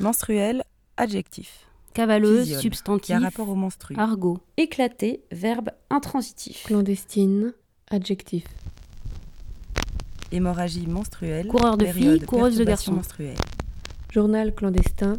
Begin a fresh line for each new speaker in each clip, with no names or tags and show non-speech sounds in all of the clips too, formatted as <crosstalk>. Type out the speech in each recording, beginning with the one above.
Menstruel, adjectif.
Cavaleuse, substantif.
Qui a rapport au menstru.
Argot.
Éclaté, verbe intransitif.
Clandestine, adjectif.
Hémorragie menstruelle.
Coureur de filles, coureuse de garçons.
menstruelle.
Journal clandestin,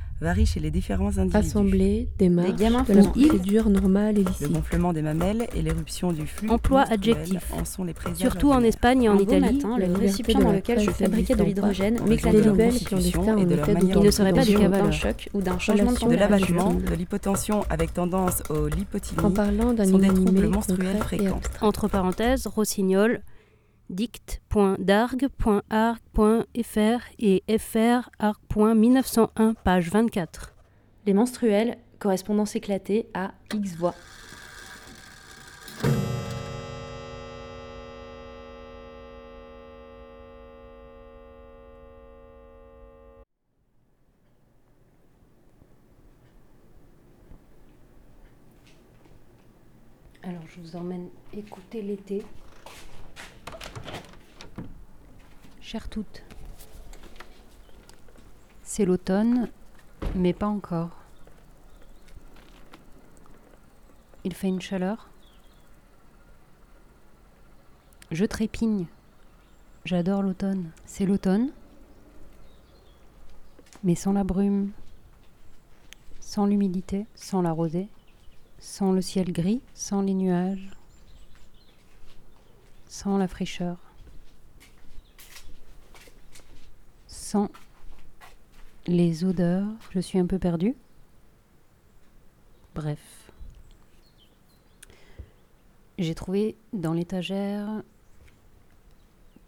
varie chez les différents individus.
assemblée, démarche,
gamins
de la procédure normale et
Le
licite.
gonflement des mamelles et l'éruption du flux
Emploi adjectif.
en sont les
Surtout en. Espagne et en
beau
Italie.
matin, le récipient dans lequel je fabriquais de l'hydrogène m'éclatait
en
de
constitution et de
en
leur manière
Il ne serait pas
d'un choc ou d'un changement de
l'abattement, de l'hypotension avec tendance au
En
lipotylie
parlant d'un
sont des troubles menstruels fréquents.
Entre parenthèses, rossignol, dict.dargue.arc.fr et frarc.1901, page 24.
Les menstruels, correspondance éclatée à X voix.
Alors, je vous emmène écouter l'été. Chères toutes, c'est l'automne, mais pas encore. Il fait une chaleur. Je trépigne. J'adore l'automne. C'est l'automne, mais sans la brume, sans l'humidité, sans la rosée sans le ciel gris, sans les nuages, sans la fraîcheur, les odeurs. Je suis un peu perdue. Bref. J'ai trouvé dans l'étagère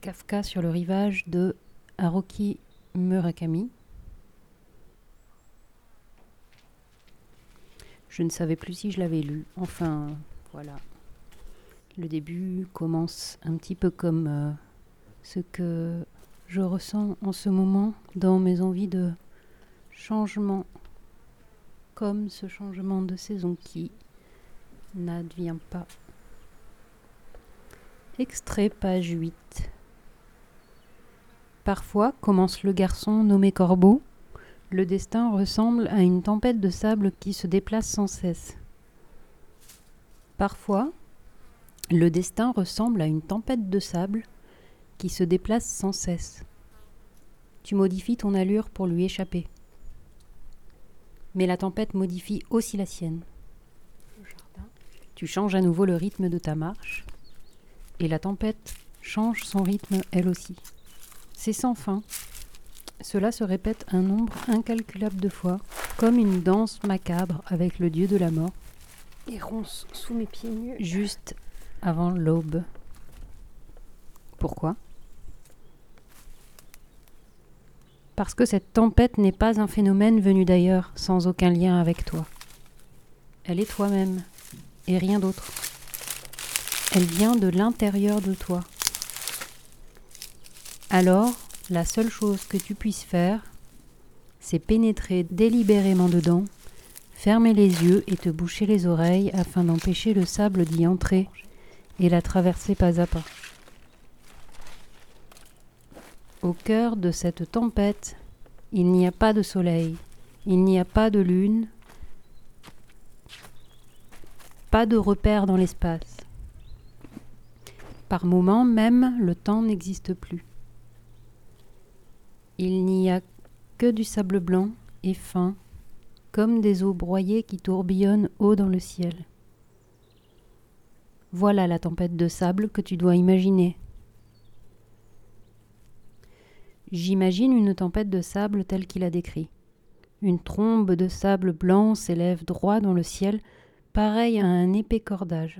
Kafka sur le rivage de Haruki Murakami. Je ne savais plus si je l'avais lu. Enfin, voilà. Le début commence un petit peu comme euh, ce que je ressens en ce moment dans mes envies de changement, comme ce changement de saison qui n'advient pas. Extrait page 8. Parfois, commence le garçon nommé Corbeau, le destin ressemble à une tempête de sable qui se déplace sans cesse. Parfois, le destin ressemble à une tempête de sable qui se déplace sans cesse. Tu modifies ton allure pour lui échapper. Mais la tempête modifie aussi la sienne. Tu changes à nouveau le rythme de ta marche, et la tempête change son rythme elle aussi. C'est sans fin. Cela se répète un nombre incalculable de fois, comme une danse macabre avec le dieu de la mort,
Et ronce sous mes pieds nus.
juste avant l'aube. Pourquoi? Parce que cette tempête n'est pas un phénomène venu d'ailleurs, sans aucun lien avec toi. Elle est toi-même, et rien d'autre. Elle vient de l'intérieur de toi. Alors, la seule chose que tu puisses faire, c'est pénétrer délibérément dedans, fermer les yeux et te boucher les oreilles afin d'empêcher le sable d'y entrer et la traverser pas à pas. Au cœur de cette tempête, il n'y a pas de soleil, il n'y a pas de lune, pas de repère dans l'espace. Par moments même, le temps n'existe plus. Il n'y a que du sable blanc et fin, comme des eaux broyées qui tourbillonnent haut dans le ciel. Voilà la tempête de sable que tu dois imaginer. J'imagine une tempête de sable telle qu'il a décrit. Une trombe de sable blanc s'élève droit dans le ciel, pareil à un épais cordage.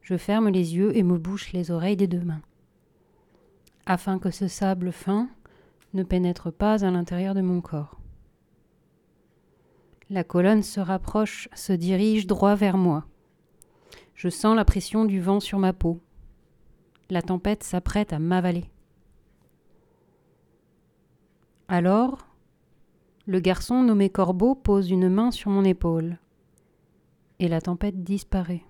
Je ferme les yeux et me bouche les oreilles des deux mains, afin que ce sable fin ne pénètre pas à l'intérieur de mon corps. La colonne se rapproche, se dirige droit vers moi. Je sens la pression du vent sur ma peau. La tempête s'apprête à m'avaler. Alors, le garçon nommé Corbeau pose une main sur mon épaule, et la tempête disparaît.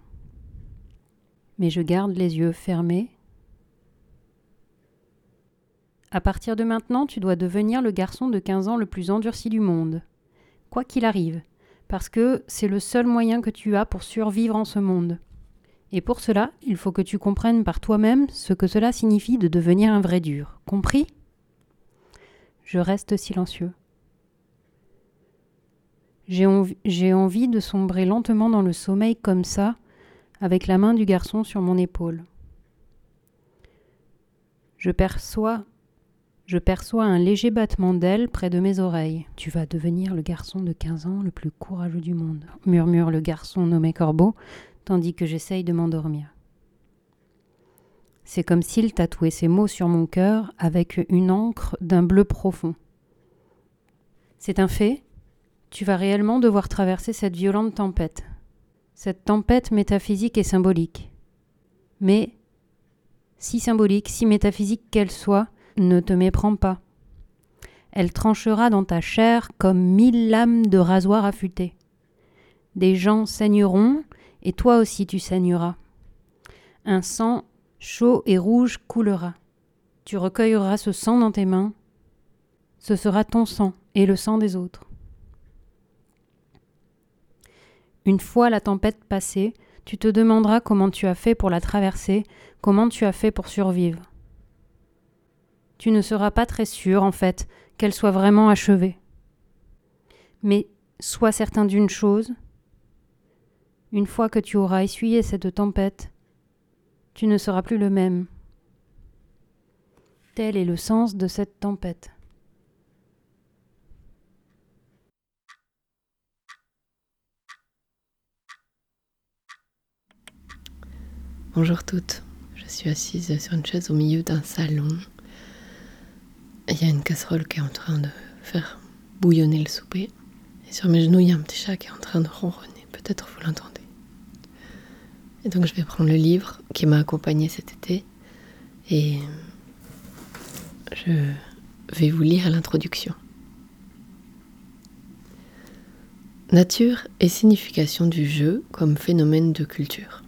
Mais je garde les yeux fermés. À partir de maintenant, tu dois devenir le garçon de 15 ans le plus endurci du monde, quoi qu'il arrive, parce que c'est le seul moyen que tu as pour survivre en ce monde. Et pour cela, il faut que tu comprennes par toi-même ce que cela signifie de devenir un vrai dur. Compris? Je reste silencieux. J'ai envie, de sombrer lentement dans le sommeil comme ça, avec la main du garçon sur mon épaule. Je perçois je perçois un léger battement d'ailes près de mes oreilles. Tu vas devenir le garçon de 15 ans le plus courageux du monde, murmure le garçon nommé Corbeau, tandis que j'essaye de m'endormir. C'est comme s'il tatouait ces mots sur mon cœur avec une encre d'un bleu profond. C'est un fait, tu vas réellement devoir traverser cette violente tempête, cette tempête métaphysique et symbolique. Mais, si symbolique, si métaphysique qu'elle soit, ne te méprends pas. Elle tranchera dans ta chair comme mille lames de rasoir affûtées. Des gens saigneront, et toi aussi tu saigneras. Un sang chaud et rouge coulera. Tu recueilleras ce sang dans tes mains. Ce sera ton sang et le sang des autres. Une fois la tempête passée, tu te demanderas comment tu as fait pour la traverser, comment tu as fait pour survivre. Tu ne seras pas très sûr, en fait, qu'elle soit vraiment achevée. Mais sois certain d'une chose, une fois que tu auras essuyé cette tempête, tu ne seras plus le même. Tel est le sens de cette tempête.
Bonjour toutes, je suis assise sur une chaise au milieu d'un salon. Il y a une casserole qui est en train de faire bouillonner le souper. Et sur mes genoux, il y a un petit chat qui est en train de ronronner. Peut-être vous l'entendez. Et donc je vais prendre le livre qui m'a accompagné cet été et je vais vous lire l'introduction. Nature et signification du jeu comme phénomène de culture.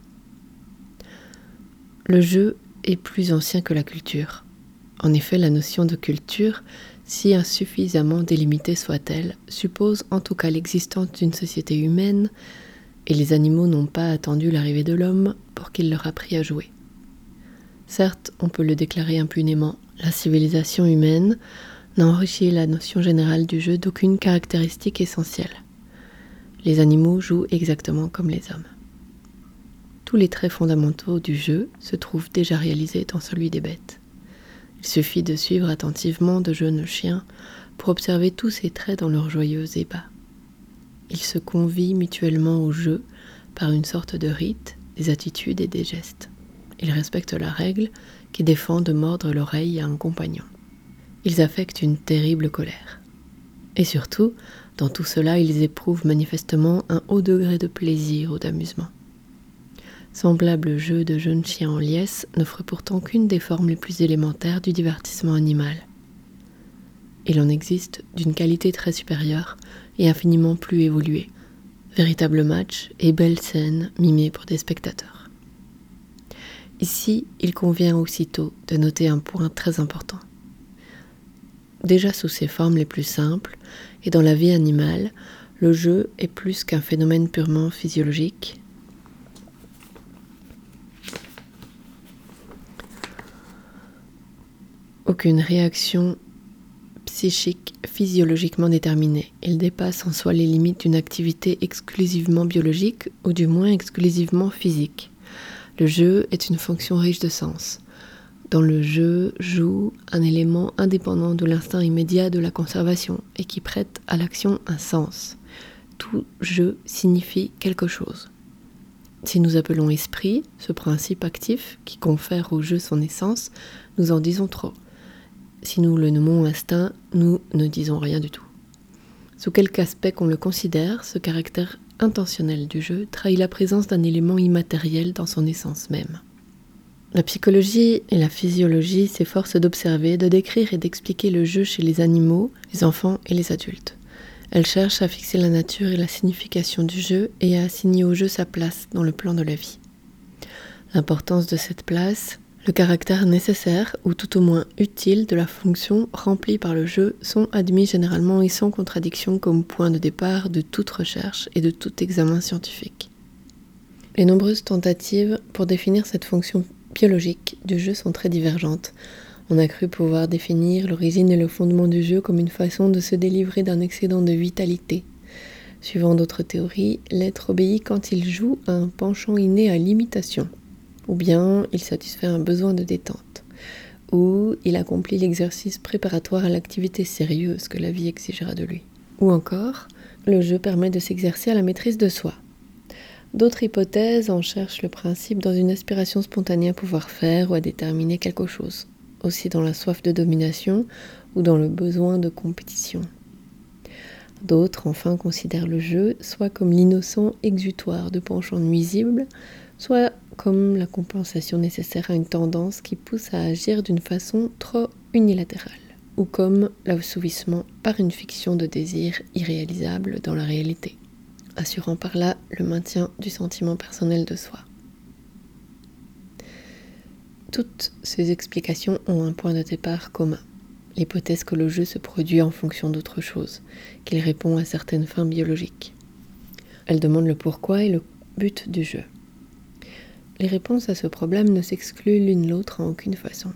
Le jeu est plus ancien que la culture. En effet, la notion de culture, si insuffisamment délimitée soit-elle, suppose en tout cas l'existence d'une société humaine et les animaux n'ont pas attendu l'arrivée de l'homme pour qu'il leur apprit à jouer. Certes, on peut le déclarer impunément, la civilisation humaine n'a enrichi la notion générale du jeu d'aucune caractéristique essentielle. Les animaux jouent exactement comme les hommes. Tous les traits fondamentaux du jeu se trouvent déjà réalisés dans celui des bêtes. Il suffit de suivre attentivement de jeunes chiens pour observer tous ces traits dans leur joyeux ébat. Ils se convient mutuellement au jeu par une sorte de rite, des attitudes et des gestes. Ils respectent la règle qui défend de mordre l'oreille à un compagnon. Ils affectent une terrible colère. Et surtout, dans tout cela, ils éprouvent manifestement un haut degré de plaisir ou d'amusement. Semblable jeu de jeunes chiens en liesse n'offre pourtant qu'une des formes les plus élémentaires du divertissement animal. Il en existe d'une qualité très supérieure et infiniment plus évoluée. Véritable match et belle scène mimée pour des spectateurs. Ici, il convient aussitôt de noter un point très important. Déjà sous ses formes les plus simples, et dans la vie animale, le jeu est plus qu'un phénomène purement physiologique. Aucune réaction psychique physiologiquement déterminé. Il dépasse en soi les limites d'une activité exclusivement biologique ou du moins exclusivement physique. Le jeu est une fonction riche de sens. Dans le jeu joue un élément indépendant de l'instinct immédiat de la conservation et qui prête à l'action un sens. Tout jeu signifie quelque chose. Si nous appelons esprit ce principe actif qui confère au jeu son essence, nous en disons trop. Si nous le nommons instinct, nous ne disons rien du tout. Sous quelque aspect qu'on le considère, ce caractère intentionnel du jeu trahit la présence d'un élément immatériel dans son essence même. La psychologie et la physiologie s'efforcent d'observer, de décrire et d'expliquer le jeu chez les animaux, les enfants et les adultes. Elles cherchent à fixer la nature et la signification du jeu et à assigner au jeu sa place dans le plan de la vie. L'importance de cette place, le caractère nécessaire ou tout au moins utile de la fonction remplie par le jeu sont admis généralement et sans contradiction comme point de départ de toute recherche et de tout examen scientifique. Les nombreuses tentatives pour définir cette fonction biologiques du jeu sont très divergentes. On a cru pouvoir définir l'origine et le fondement du jeu comme une façon de se délivrer d'un excédent de vitalité. Suivant d'autres théories, l'être obéit quand il joue à un penchant inné à l'imitation, ou bien il satisfait un besoin de détente, ou il accomplit l'exercice préparatoire à l'activité sérieuse que la vie exigera de lui. Ou encore, le jeu permet de s'exercer à la maîtrise de soi, D'autres hypothèses en cherchent le principe dans une aspiration spontanée à pouvoir faire ou à déterminer quelque chose, aussi dans la soif de domination ou dans le besoin de compétition. D'autres enfin considèrent le jeu soit comme l'innocent exutoire de penchants nuisibles, soit comme la compensation nécessaire à une tendance qui pousse à agir d'une façon trop unilatérale, ou comme l'assouvissement par une fiction de désir irréalisable dans la réalité assurant par là le maintien du sentiment personnel de soi. Toutes ces explications ont un point de départ commun, l'hypothèse que le jeu se produit en fonction d'autre chose, qu'il répond à certaines fins biologiques. Elle demande le pourquoi et le but du jeu. Les réponses à ce problème ne s'excluent l'une l'autre en aucune façon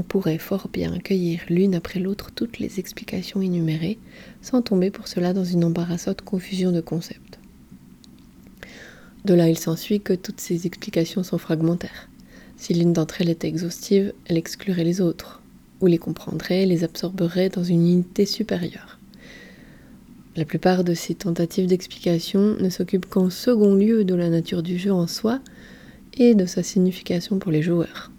on pourrait fort bien cueillir l'une après l'autre toutes les explications énumérées, sans tomber pour cela dans une embarrassante confusion de concepts. De là, il s'ensuit que toutes ces explications sont fragmentaires. Si l'une d'entre elles est exhaustive, elle exclurait les autres, ou les comprendrait, les absorberait dans une unité supérieure. La plupart de ces tentatives d'explication ne s'occupent qu'en second lieu de la nature du jeu en soi et de sa signification pour les joueurs.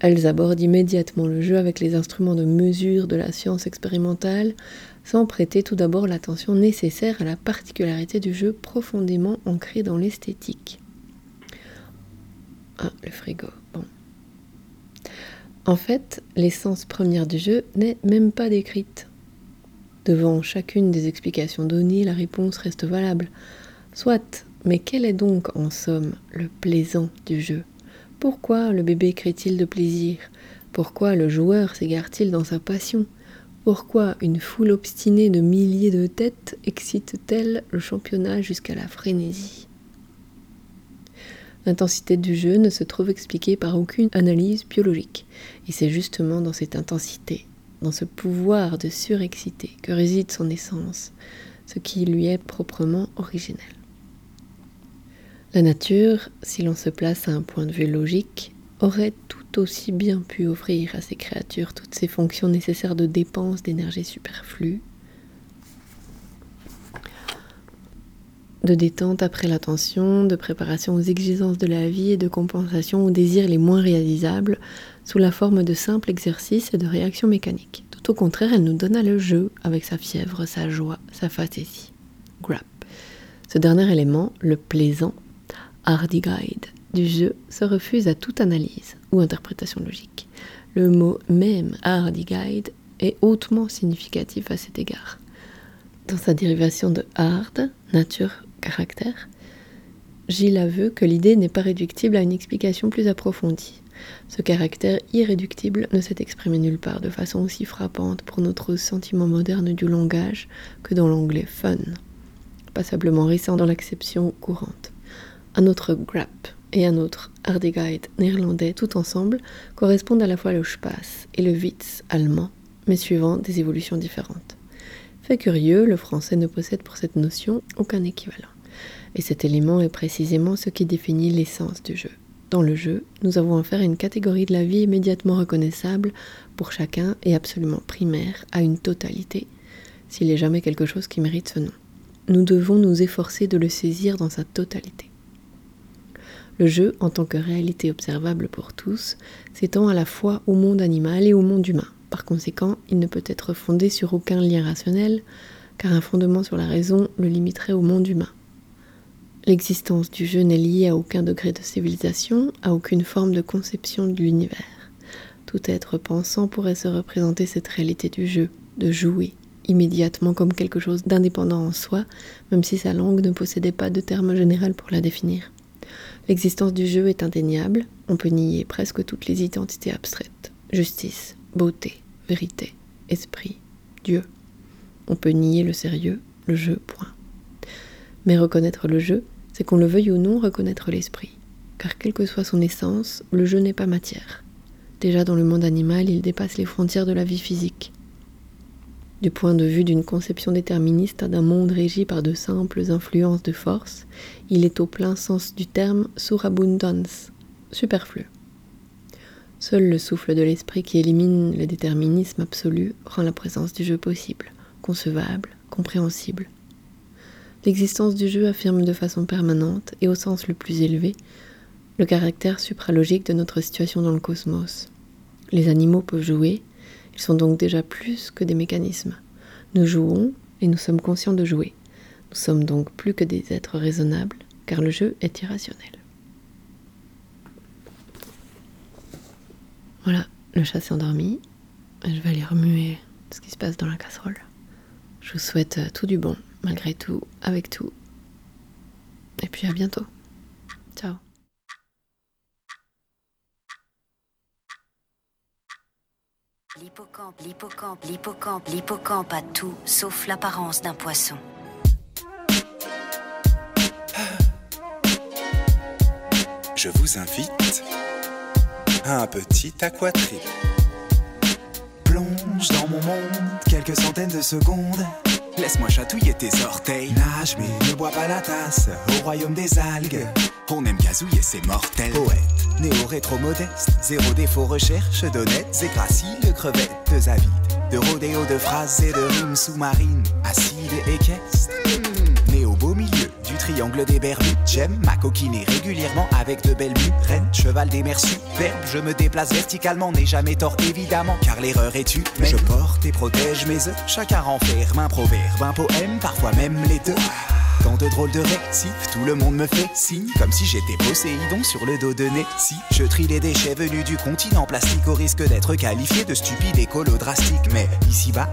Elles abordent immédiatement le jeu avec les instruments de mesure de la science expérimentale, sans prêter tout d'abord l'attention nécessaire à la particularité du jeu profondément ancrée dans l'esthétique. Ah, le frigo, bon. En fait, l'essence première du jeu n'est même pas décrite. Devant chacune des explications données, la réponse reste valable. Soit, mais quel est donc en somme le plaisant du jeu? Pourquoi le bébé crie-t-il de plaisir? Pourquoi le joueur s'égare-t-il dans sa passion? Pourquoi une foule obstinée de milliers de têtes excite-t-elle le championnat jusqu'à la frénésie? L'intensité du jeu ne se trouve expliquée par aucune analyse biologique, et c'est justement dans cette intensité, dans ce pouvoir de surexciter que réside son essence, ce qui lui est proprement originel. La nature, si l'on se place à un point de vue logique, aurait tout aussi bien pu offrir à ces créatures toutes ces fonctions nécessaires de dépense d'énergie superflue, de détente après l'attention, de préparation aux exigences de la vie et de compensation aux désirs les moins réalisables sous la forme de simples exercices et de réactions mécaniques. Tout au contraire, elle nous donna le jeu avec sa fièvre, sa joie, sa facétie. Grap. Ce dernier élément, le plaisant, hardy guide du jeu se refuse à toute analyse ou interprétation logique. Le mot même hardy guide est hautement significatif à cet égard. Dans sa dérivation de hard, nature, caractère, Gilles avoue que l'idée n'est pas réductible à une explication plus approfondie. Ce caractère irréductible ne s'est exprimé nulle part de façon aussi frappante pour notre sentiment moderne du langage que dans l'anglais fun, passablement récent dans l'acception courante. Un autre grap et un autre Hardigheid néerlandais tout ensemble correspondent à la fois le Spaß et le Witz allemand, mais suivant des évolutions différentes. Fait curieux, le français ne possède pour cette notion aucun équivalent. Et cet élément est précisément ce qui définit l'essence du jeu. Dans le jeu, nous avons affaire à une catégorie de la vie immédiatement reconnaissable pour chacun et absolument primaire à une totalité, s'il est jamais quelque chose qui mérite ce nom. Nous devons nous efforcer de le saisir dans sa totalité. Le jeu, en tant que réalité observable pour tous, s'étend à la fois au monde animal et au monde humain. Par conséquent, il ne peut être fondé sur aucun lien rationnel, car un fondement sur la raison le limiterait au monde humain. L'existence du jeu n'est liée à aucun degré de civilisation, à aucune forme de conception de l'univers. Tout être pensant pourrait se représenter cette réalité du jeu, de jouer, immédiatement comme quelque chose d'indépendant en soi, même si sa langue ne possédait pas de terme général pour la définir. L'existence du jeu est indéniable, on peut nier presque toutes les identités abstraites. Justice, beauté, vérité, esprit, Dieu. On peut nier le sérieux, le jeu, point. Mais reconnaître le jeu, c'est qu'on le veuille ou non reconnaître l'esprit. Car quelle que soit son essence, le jeu n'est pas matière. Déjà dans le monde animal, il dépasse les frontières de la vie physique. Du point de vue d'une conception déterministe d'un monde régi par de simples influences de force, il est au plein sens du terme surabundance, superflu. Seul le souffle de l'esprit qui élimine le déterminisme absolu rend la présence du jeu possible, concevable, compréhensible. L'existence du jeu affirme de façon permanente et au sens le plus élevé le caractère supralogique de notre situation dans le cosmos. Les animaux peuvent jouer, ils sont donc déjà plus que des mécanismes. Nous jouons et nous sommes conscients de jouer. Nous sommes donc plus que des êtres raisonnables, car le jeu est irrationnel. Voilà, le chat s'est endormi. Je vais aller remuer ce qui se passe dans la casserole. Je vous souhaite tout du bon, malgré tout, avec tout. Et puis à bientôt. Ciao.
L'hippocampe, l'hippocampe, l'hippocampe, l'hippocampe a tout sauf l'apparence d'un poisson.
Je vous invite à un petit aquatrip.
Plonge dans mon monde quelques centaines de secondes.
Laisse-moi chatouiller tes orteils.
Nage mais ne bois pas la tasse au royaume des algues.
On aime gazouiller, c'est mortel.
Poète, néo-rétro-modeste, zéro défaut recherche d'honnêtes et graciles crevettes avides. De rodéo de phrases et de rimes sous-marines, acides et équestres. Triangle des Bermudes, j'aime ma coquiner régulièrement avec de belles reine cheval des mers superbes. Je me déplace verticalement, n'ai jamais tort évidemment, car l'erreur est tu. Je porte et protège mes œufs, chacun renferme un proverbe, un poème, parfois même les deux. Quand de drôles de récifs, tout le monde me fait signe, comme si j'étais Poséidon sur le dos de Si Je trie les déchets venus du continent plastique au risque d'être qualifié de stupide écolo drastique. Mais ici-bas,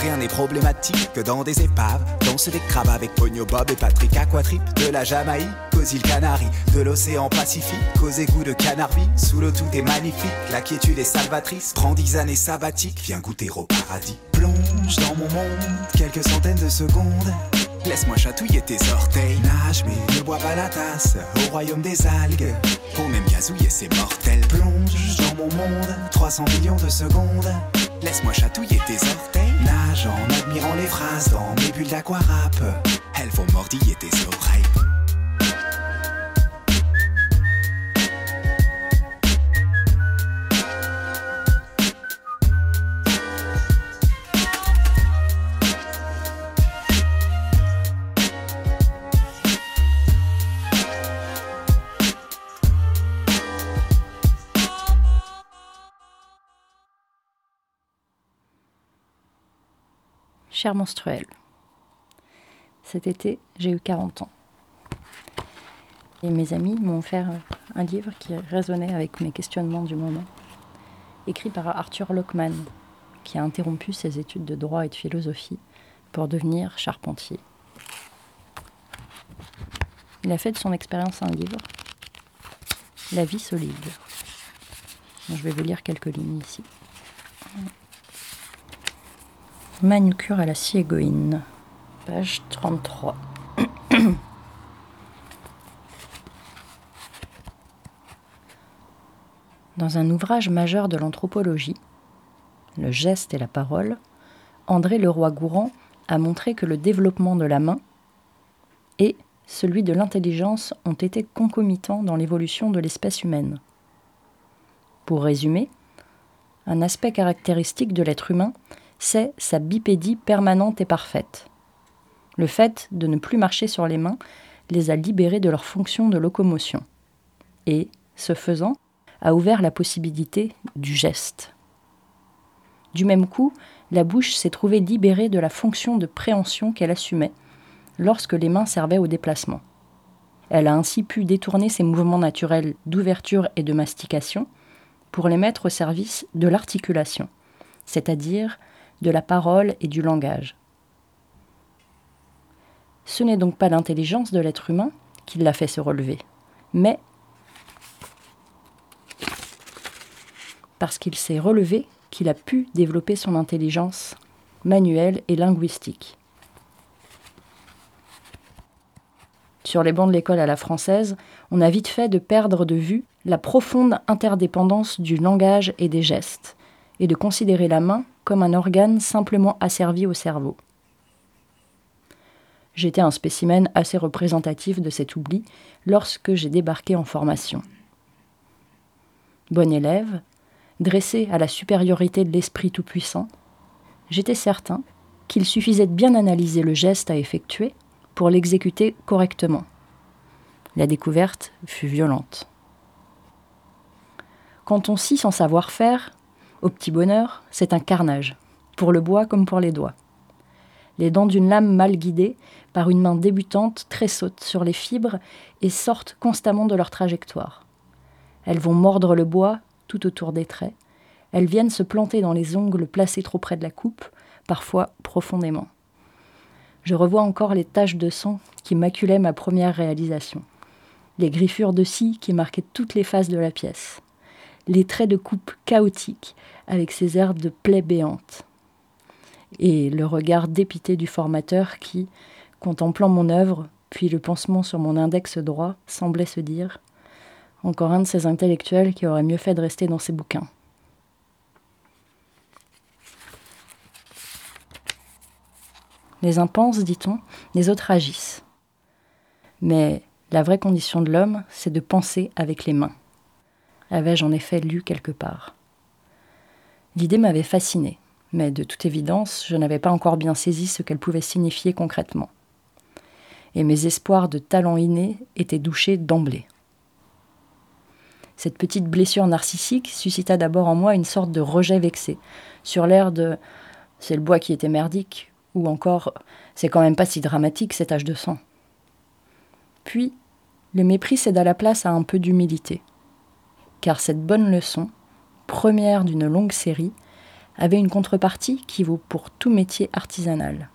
rien n'est problématique que dans des épaves, danser des crabes avec Pogno Bob et Patrick Aquatrip, de la Jamaïque aux îles Canaries, de l'océan Pacifique aux égouts de Canarvie. Sous l'eau tout est magnifique, la quiétude est salvatrice. Prends dix années sabbatiques, viens goûter au paradis. Plonge dans mon monde quelques centaines de secondes.
Laisse-moi chatouiller tes orteils.
Nage mais ne bois pas la tasse au royaume des algues.
On aime gazouiller, c'est mortel.
Plonge dans mon monde 300 millions de secondes.
Laisse-moi chatouiller tes orteils.
Nage en admirant les phrases dans mes bulles d'aquarap.
Elles vont mordiller tes oreilles.
Cher menstruel, cet été, j'ai eu 40 ans. Et mes amis m'ont offert un livre qui résonnait avec mes questionnements du moment, écrit par Arthur Lockman, qui a interrompu ses études de droit et de philosophie pour devenir charpentier. Il a fait de son expérience un livre, La vie solide. Je vais vous lire quelques lignes ici. Manucure à la égoïne, page 33. <clears throat> Dans un ouvrage majeur de l'anthropologie, Le geste et la parole, André Leroy-Gourand a montré que le développement de la main et celui de l'intelligence ont été concomitants dans l'évolution de l'espèce humaine. Pour résumer, un aspect caractéristique de l'être humain c'est sa bipédie permanente et parfaite. Le fait de ne plus marcher sur les mains les a libérés de leur fonction de locomotion et, ce faisant, a ouvert la possibilité du geste. Du même coup, la bouche s'est trouvée libérée de la fonction de préhension qu'elle assumait lorsque les mains servaient au déplacement. Elle a ainsi pu détourner ses mouvements naturels d'ouverture et de mastication pour les mettre au service de l'articulation, c'est-à-dire de la parole et du langage. Ce n'est donc pas l'intelligence de l'être humain qui l'a fait se relever, mais parce qu'il s'est relevé qu'il a pu développer son intelligence manuelle et linguistique. Sur les bancs de l'école à la française, on a vite fait de perdre de vue la profonde interdépendance du langage et des gestes, et de considérer la main comme un organe simplement asservi au cerveau. J'étais un spécimen assez représentatif de cet oubli lorsque j'ai débarqué en formation. Bon élève, dressé à la supériorité de l'Esprit Tout-Puissant, j'étais certain qu'il suffisait de bien analyser le geste à effectuer pour l'exécuter correctement. La découverte fut violente. Quand on scie sans savoir-faire, au petit bonheur, c'est un carnage, pour le bois comme pour les doigts. Les dents d'une lame mal guidée par une main débutante tressautent sur les fibres et sortent constamment de leur trajectoire. Elles vont mordre le bois tout autour des traits. Elles viennent se planter dans les ongles placés trop près de la coupe, parfois profondément. Je revois encore les taches de sang qui maculaient ma première réalisation, les griffures de scie qui marquaient toutes les faces de la pièce, les traits de coupe chaotiques avec ces airs de plaies béantes, et le regard dépité du formateur qui, contemplant mon œuvre, puis le pansement sur mon index droit, semblait se dire encore un de ces intellectuels qui aurait mieux fait de rester dans ses bouquins. Les uns pensent, dit-on, les autres agissent. Mais la vraie condition de l'homme, c'est de penser avec les mains. Avais-je en effet lu quelque part L'idée m'avait fasciné, mais de toute évidence, je n'avais pas encore bien saisi ce qu'elle pouvait signifier concrètement. Et mes espoirs de talent inné étaient douchés d'emblée. Cette petite blessure narcissique suscita d'abord en moi une sorte de rejet vexé, sur l'air de c'est le bois qui était merdique, ou encore c'est quand même pas si dramatique cet âge de sang. Puis, le mépris céda la place à un peu d'humilité, car cette bonne leçon, première d'une longue série, avait une contrepartie qui vaut pour tout métier artisanal.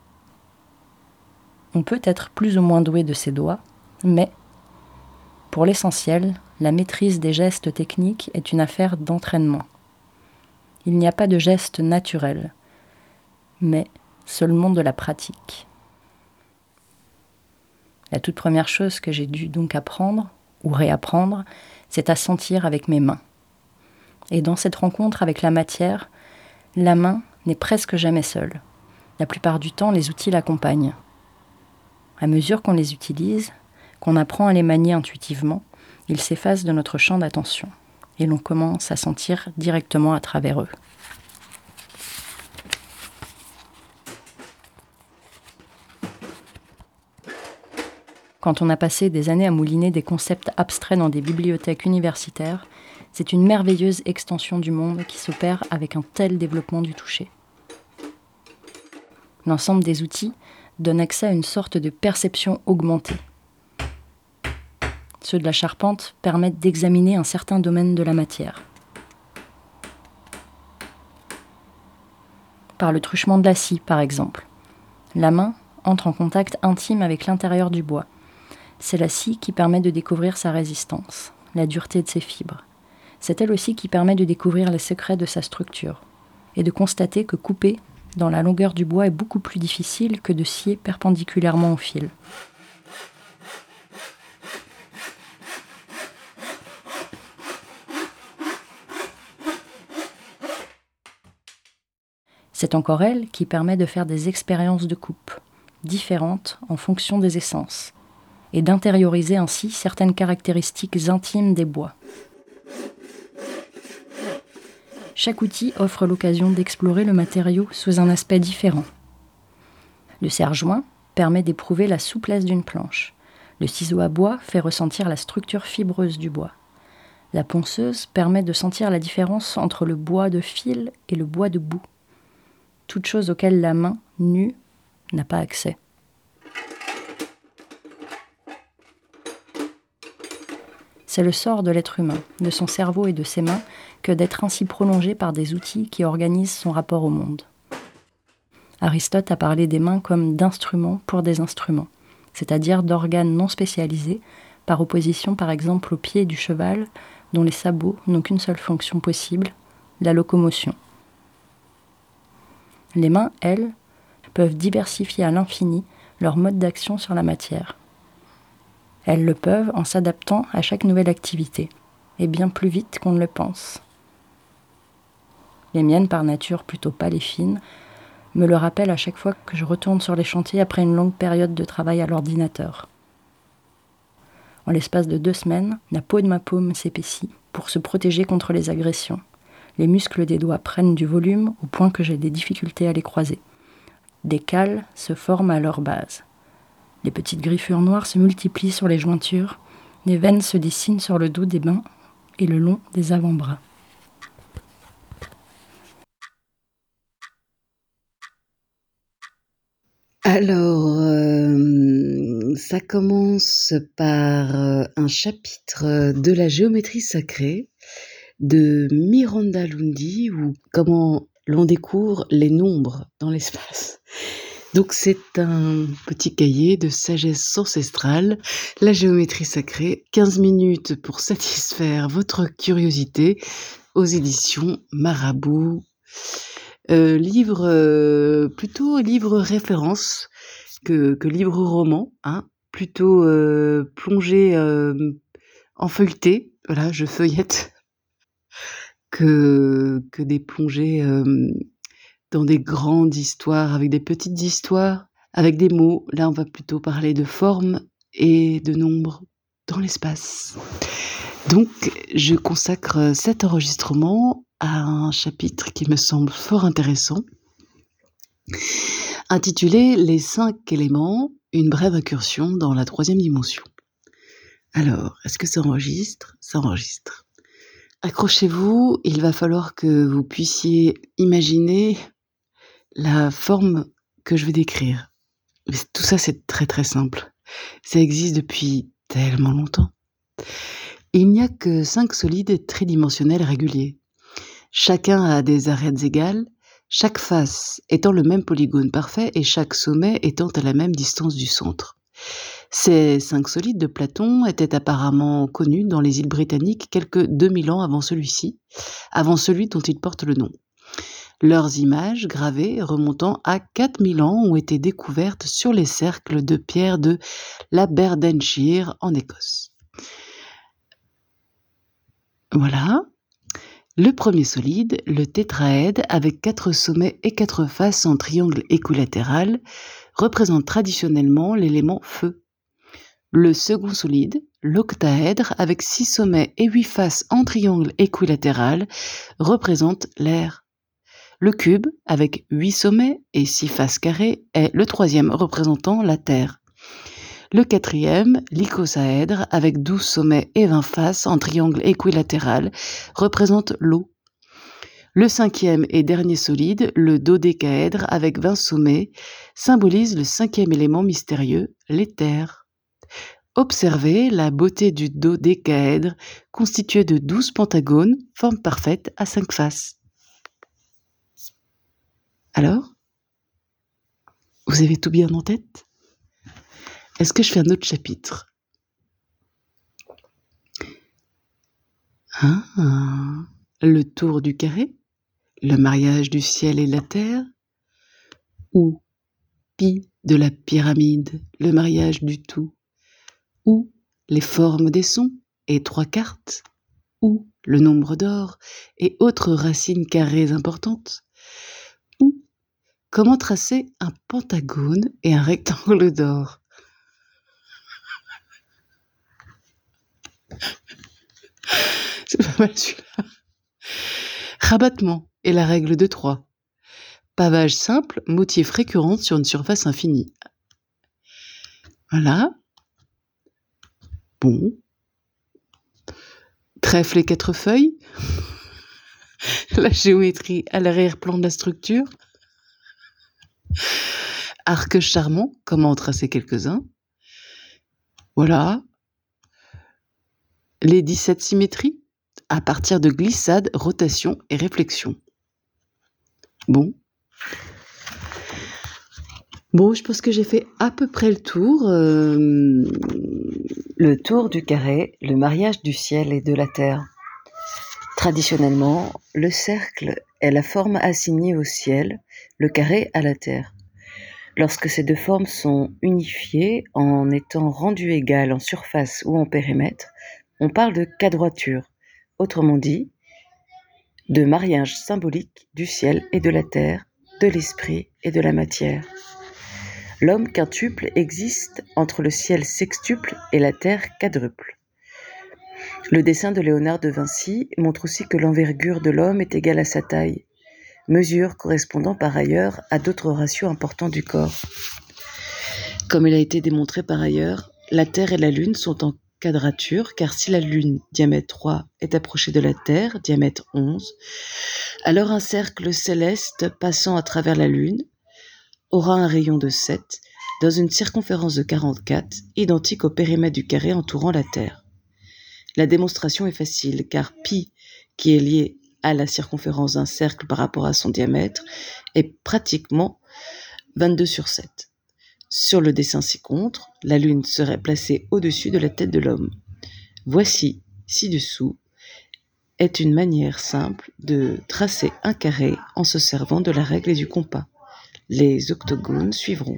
On peut être plus ou moins doué de ses doigts, mais, pour l'essentiel, la maîtrise des gestes techniques est une affaire d'entraînement. Il n'y a pas de geste naturel, mais seulement de la pratique. La toute première chose que j'ai dû donc apprendre, ou réapprendre, c'est à sentir avec mes mains. Et dans cette rencontre avec la matière, la main n'est presque jamais seule. La plupart du temps, les outils l'accompagnent. À mesure qu'on les utilise, qu'on apprend à les manier intuitivement, ils s'effacent de notre champ d'attention et l'on commence à sentir directement à travers eux. Quand on a passé des années à mouliner des concepts abstraits dans des bibliothèques universitaires, c'est une merveilleuse extension du monde qui s'opère avec un tel développement du toucher. L'ensemble des outils donne accès à une sorte de perception augmentée. Ceux de la charpente permettent d'examiner un certain domaine de la matière. Par le truchement de la scie, par exemple. La main entre en contact intime avec l'intérieur du bois. C'est la scie qui permet de découvrir sa résistance, la dureté de ses fibres. C'est elle aussi qui permet de découvrir les secrets de sa structure et de constater que couper dans la longueur du bois est beaucoup plus difficile que de scier perpendiculairement au fil. C'est encore elle qui permet de faire des expériences de coupe, différentes en fonction des essences, et d'intérioriser ainsi certaines caractéristiques intimes des bois. Chaque outil offre l'occasion d'explorer le matériau sous un aspect différent. Le serre-joint permet d'éprouver la souplesse d'une planche. Le ciseau à bois fait ressentir la structure fibreuse du bois. La ponceuse permet de sentir la différence entre le bois de fil et le bois de boue toute chose auxquelles la main, nue, n'a pas accès. C'est le sort de l'être humain, de son cerveau et de ses mains, que d'être ainsi prolongé par des outils qui organisent son rapport au monde. Aristote a parlé des mains comme d'instruments pour des instruments, c'est-à-dire d'organes non spécialisés, par opposition par exemple aux pieds du cheval, dont les sabots n'ont qu'une seule fonction possible, la locomotion. Les mains, elles, peuvent diversifier à l'infini leur mode d'action sur la matière. Elles le peuvent en s'adaptant à chaque nouvelle activité, et bien plus vite qu'on ne le pense. Les miennes, par nature plutôt pâles et fines, me le rappelle à chaque fois que je retourne sur les chantiers après une longue période de travail à l'ordinateur. En l'espace de deux semaines, la peau de ma paume s'épaissit pour se protéger contre les agressions. Les muscles des doigts prennent du volume au point que j'ai des difficultés à les croiser. Des cales se forment à leur base. Les petites griffures noires se multiplient sur les jointures, les veines se dessinent sur le dos des mains et le long des avant-bras.
Alors, euh, ça commence par euh, un chapitre de la géométrie sacrée de Miranda Lundi, ou comment l'on découvre les nombres dans l'espace. Donc c'est un petit cahier de sagesse ancestrale, la géométrie sacrée, 15 minutes pour <laughs> satisfaire votre curiosité aux éditions Marabout. Euh, livre euh, plutôt livre référence que, que livre roman, hein, plutôt euh, plongé en feuilleté. Voilà, je feuillette <laughs> que que des plongées dans des grandes histoires avec des petites histoires avec des mots. Là, on va plutôt parler de forme et de nombre dans l'espace. Donc, je consacre cet enregistrement à un chapitre qui me semble fort intéressant, intitulé Les cinq éléments, une brève incursion dans la troisième dimension. Alors, est-ce que ça enregistre? Ça enregistre. Accrochez-vous, il va falloir que vous puissiez imaginer la forme que je vais décrire. Tout ça, c'est très très simple. Ça existe depuis tellement longtemps. Il n'y a que cinq solides tridimensionnels réguliers. Chacun a des arêtes égales, chaque face étant le même polygone parfait et chaque sommet étant à la même distance du centre. Ces cinq solides de Platon étaient apparemment connus dans les îles britanniques quelques 2000 ans avant celui-ci, avant celui dont ils portent le nom. Leurs images gravées remontant à 4000 ans ont été découvertes sur les cercles de pierre de l'Aberdeenshire en Écosse. Voilà, le premier solide, le tétraède, avec quatre sommets et quatre faces en triangle équilatéral, représente traditionnellement l'élément feu. Le second solide, l'octaèdre, avec six sommets et huit faces en triangle équilatéral, représente l'air. Le cube, avec huit sommets et six faces carrées, est le troisième représentant la Terre. Le quatrième, l'icosaèdre, avec douze sommets et vingt faces en triangle équilatéral, représente l'eau. Le cinquième et dernier solide, le dodécaèdre, avec vingt sommets, symbolise le cinquième élément mystérieux, l'éther. Observez la beauté du dodécaèdre, constitué de douze pentagones, forme parfaite à cinq faces. Alors Vous avez tout bien en tête? Est-ce que je fais un autre chapitre? Ah, Le tour du carré? Le mariage du ciel et la terre? Ou Pi de la pyramide, le mariage du tout? Ou les formes des sons et trois cartes? Ou le nombre d'or et autres racines carrées importantes? Comment tracer un pentagone et un rectangle d'or? <laughs> C'est pas mal celui-là. Rabattement est la règle de 3. Pavage simple, motif récurrent sur une surface infinie. Voilà. Bon. Trèfle et quatre feuilles. <laughs> la géométrie à l'arrière-plan de la structure. Arc charmant, comment en tracer quelques-uns. Voilà.
Les 17 symétries à partir de glissade, rotation et réflexion. Bon. Bon, je pense que j'ai fait à peu près le tour. Euh,
Le tour du carré, le mariage du ciel et de la terre. Traditionnellement, le cercle est la forme assignée au ciel, le carré à la terre. Lorsque ces deux formes sont unifiées en étant rendues égales en surface ou en périmètre, on parle de quadrature, autrement dit, de mariage symbolique du ciel et de la terre, de l'esprit et de la matière. L'homme quintuple existe entre le ciel sextuple et la terre quadruple. Le dessin de Léonard de Vinci montre aussi que l'envergure de l'homme est égale à sa taille, mesure correspondant par ailleurs à d'autres ratios importants du corps. Comme il a été démontré par ailleurs, la Terre et la Lune sont en quadrature, car si la Lune, diamètre 3, est approchée de la Terre, diamètre 11, alors un cercle céleste passant à travers la Lune aura un rayon de 7 dans une circonférence de 44, identique au périmètre du carré entourant la Terre. La démonstration est facile, car pi, qui est lié à la circonférence d'un cercle par rapport à son diamètre, est pratiquement 22 sur 7. Sur le dessin ci-contre, la Lune serait placée au-dessus de la tête de l'homme. Voici, ci-dessous, est une manière simple de tracer un carré en se servant de la règle et du compas. Les octogones suivront.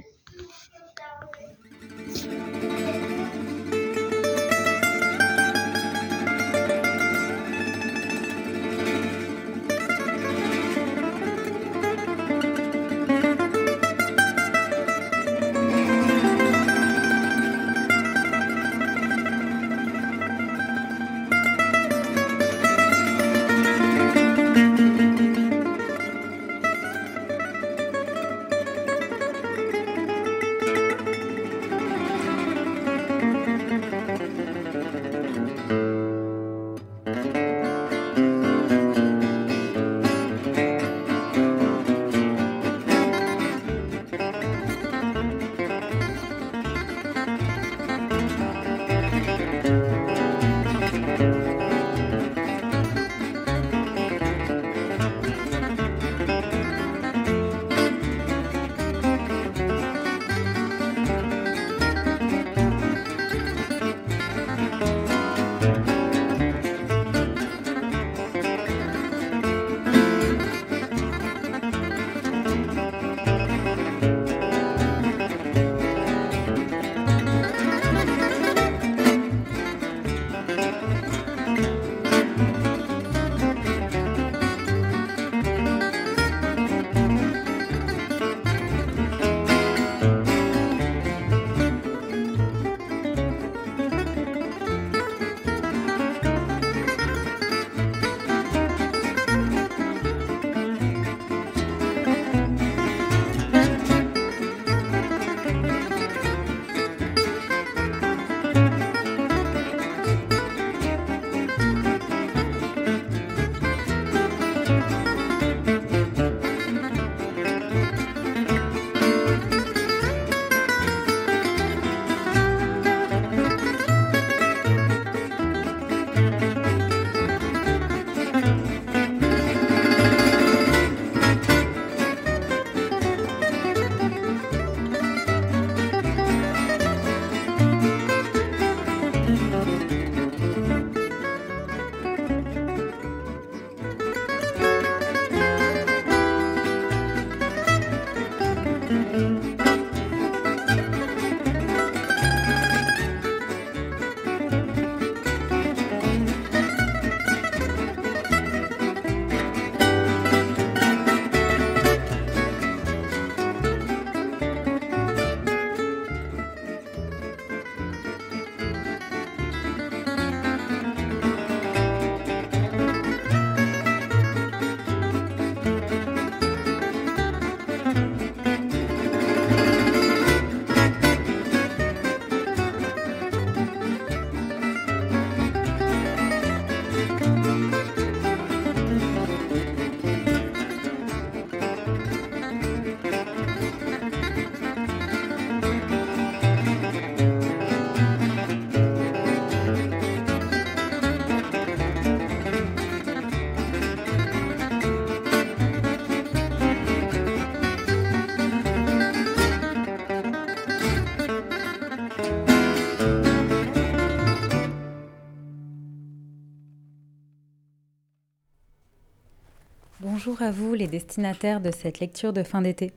Bonjour à vous les destinataires de cette lecture de fin d'été.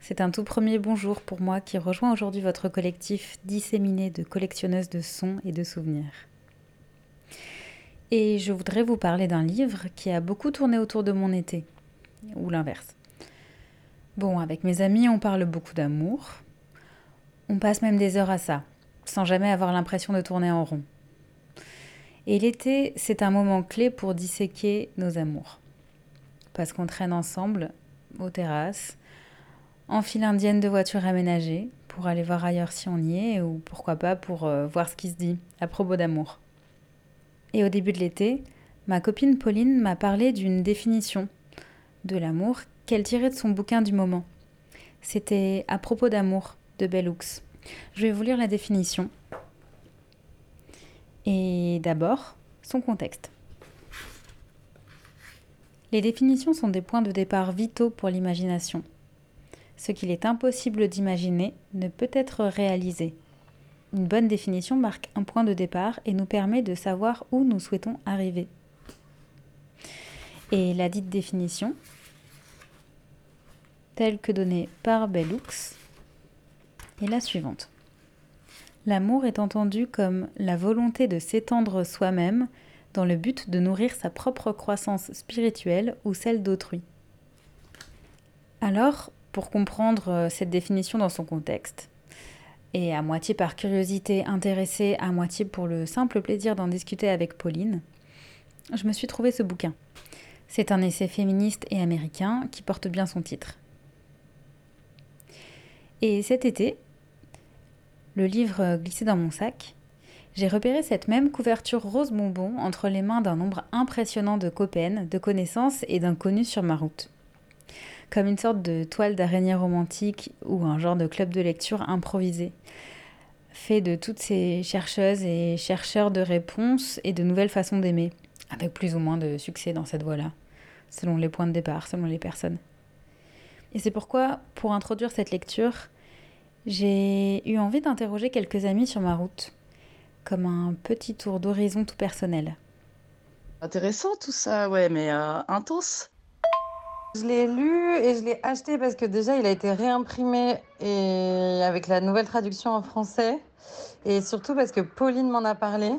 C'est un tout premier bonjour pour moi qui rejoint aujourd'hui votre collectif disséminé de collectionneuses de sons et de souvenirs. Et je voudrais vous parler d'un livre qui a beaucoup tourné autour de mon été, ou l'inverse. Bon, avec mes amis, on parle beaucoup d'amour. On passe même des heures à ça, sans jamais avoir l'impression de tourner en rond. Et l'été, c'est un moment clé pour disséquer nos amours. Parce qu'on traîne ensemble aux terrasses, en file indienne de voitures aménagées, pour aller voir ailleurs si on y est, ou pourquoi pas pour euh, voir ce qui se dit à propos d'amour. Et au début de l'été, ma copine Pauline m'a parlé d'une définition de l'amour qu'elle tirait de son bouquin du moment. C'était à propos d'amour de Bellux. Je vais vous lire la définition et d'abord, son contexte. Les définitions sont des points de départ vitaux pour l'imagination. Ce qu'il est impossible d'imaginer ne peut être réalisé. Une bonne définition marque un point de départ et nous permet de savoir où nous souhaitons arriver. Et la dite définition, telle que donnée par Bellux, est la suivante. L'amour est entendu comme la volonté de s'étendre soi-même dans le but de nourrir sa propre croissance spirituelle ou celle d'autrui. Alors, pour comprendre euh, cette définition dans son contexte, et à moitié par curiosité intéressée, à moitié pour le simple plaisir d'en discuter avec Pauline, je me suis trouvé ce bouquin. C'est un essai féministe et américain qui porte bien son titre. Et cet été, le livre glissé dans mon sac, j'ai repéré cette même couverture rose bonbon entre les mains d'un nombre impressionnant de copains, de connaissances et d'inconnus sur ma route. Comme une sorte de toile d'araignée romantique ou un genre de club de lecture improvisé, fait de toutes ces chercheuses et chercheurs de réponses et de nouvelles façons d'aimer, avec plus ou moins de succès dans cette voie-là, selon les points de départ, selon les personnes. Et c'est pourquoi, pour introduire cette lecture, j'ai eu envie d'interroger quelques amis sur ma route, comme un petit tour d'horizon tout personnel.
Intéressant tout ça, ouais, mais euh, intense.
Je l'ai lu et je l'ai acheté parce que déjà il a été réimprimé et avec la nouvelle traduction en français et surtout parce que Pauline m'en a parlé.